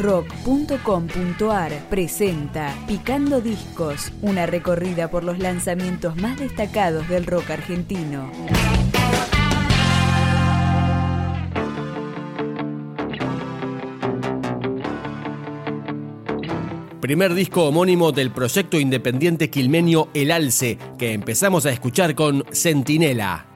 rock.com.ar presenta Picando Discos, una recorrida por los lanzamientos más destacados del rock argentino. Primer disco homónimo del proyecto independiente quilmenio El Alce, que empezamos a escuchar con Centinela.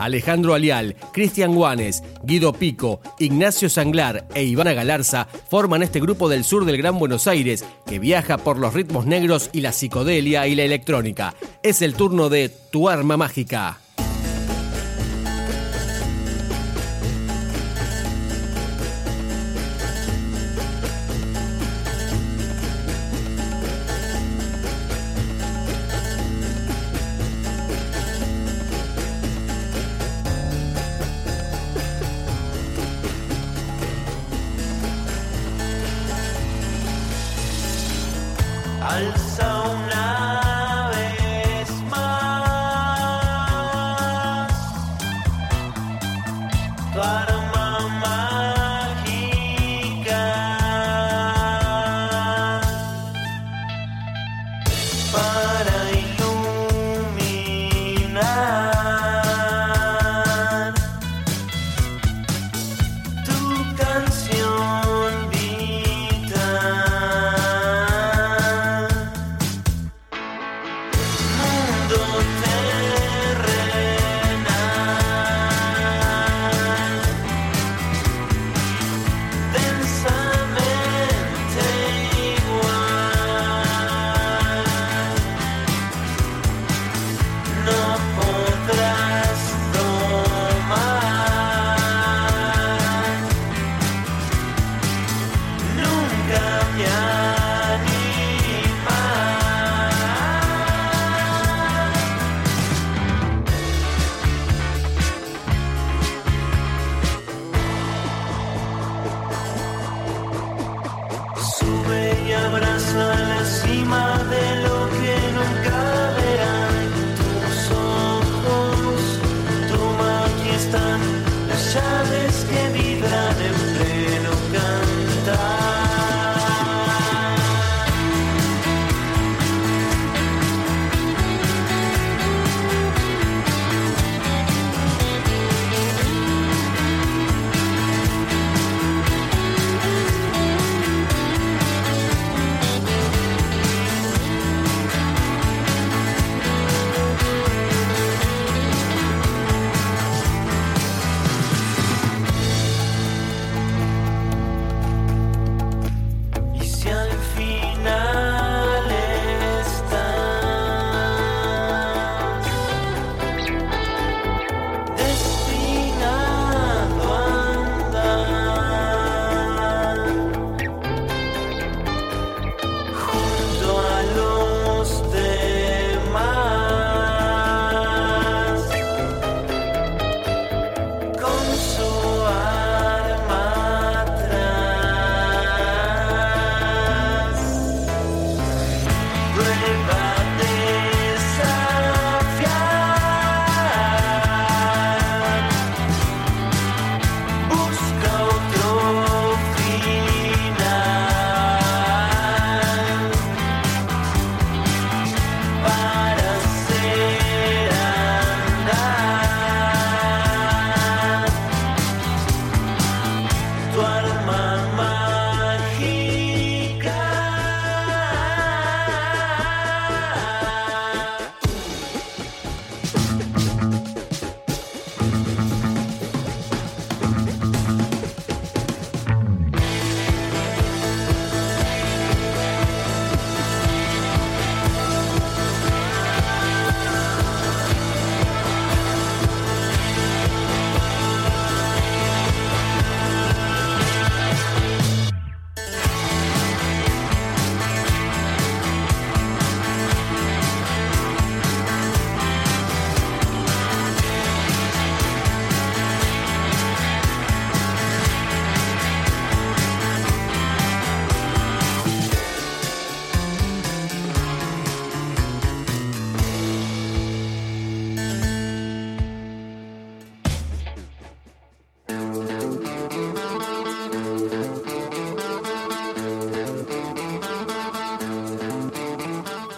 Alejandro Alial, Cristian Guanes, Guido Pico, Ignacio Sanglar e Ivana Galarza forman este grupo del sur del Gran Buenos Aires que viaja por los ritmos negros y la psicodelia y la electrónica. Es el turno de Tu Arma Mágica.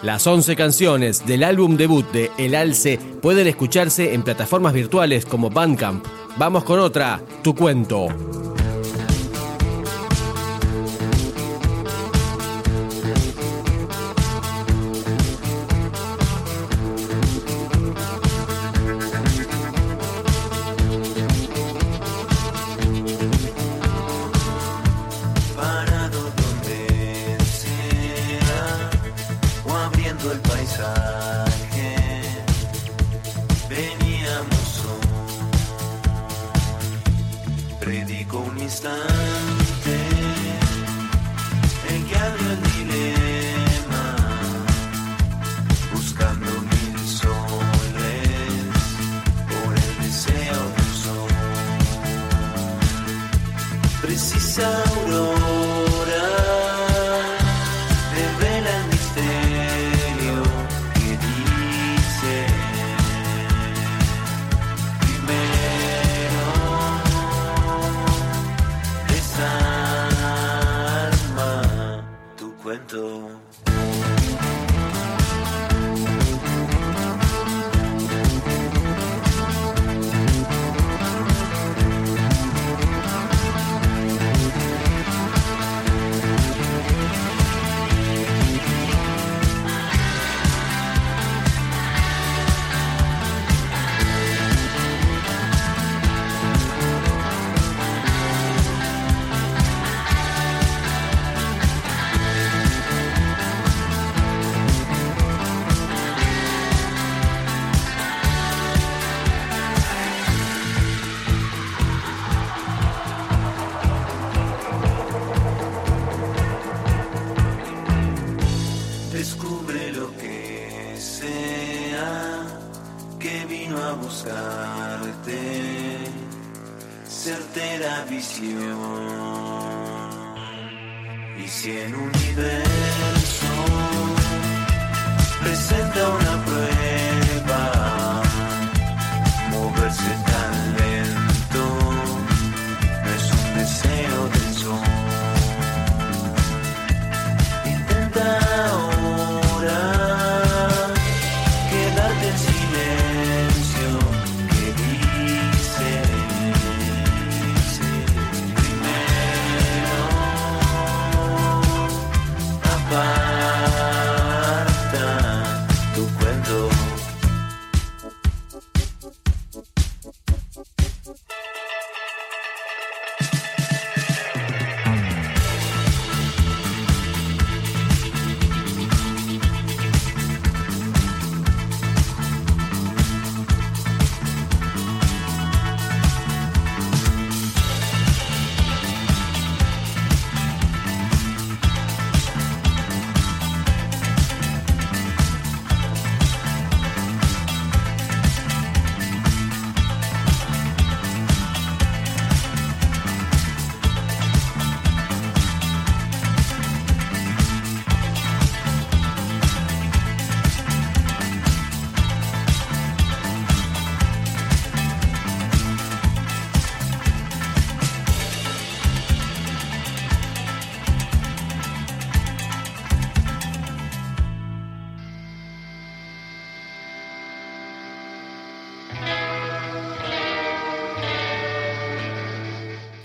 Las 11 canciones del álbum debut de El Alce pueden escucharse en plataformas virtuales como Bandcamp. Vamos con otra, Tu Cuento. nights. Certera visión. Y si en un universo presenta una prueba,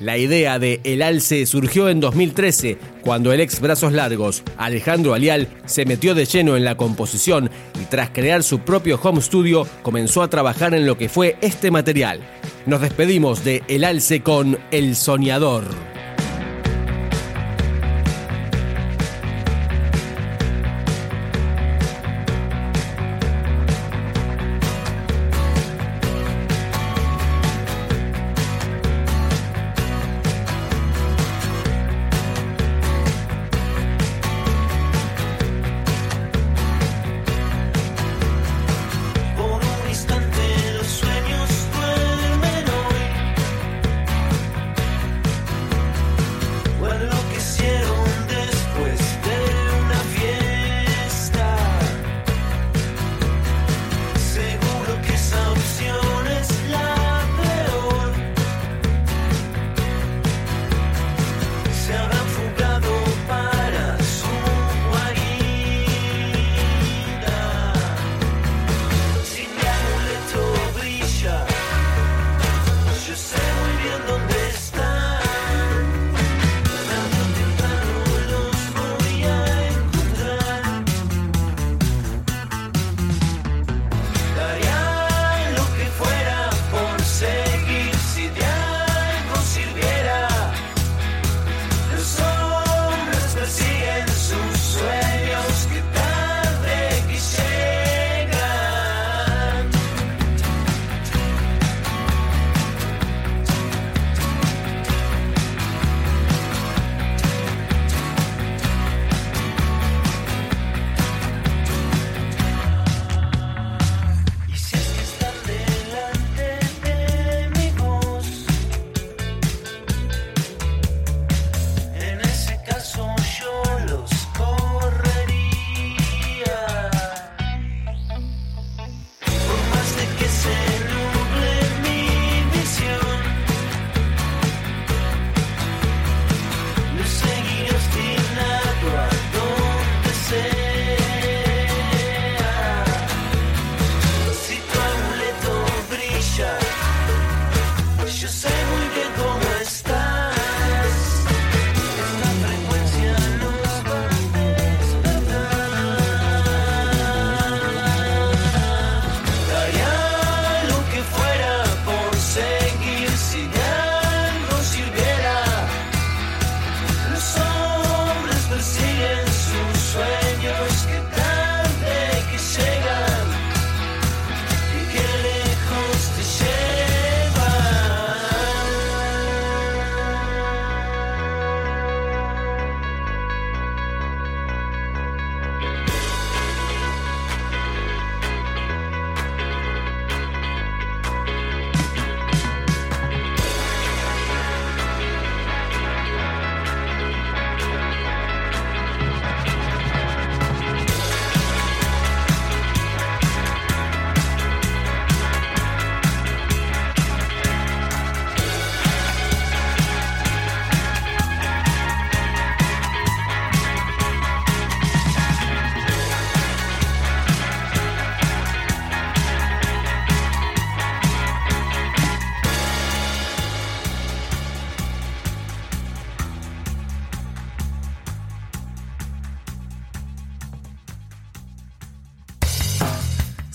La idea de El Alce surgió en 2013, cuando el ex Brazos Largos, Alejandro Alial, se metió de lleno en la composición y tras crear su propio home studio comenzó a trabajar en lo que fue este material. Nos despedimos de El Alce con El Soñador.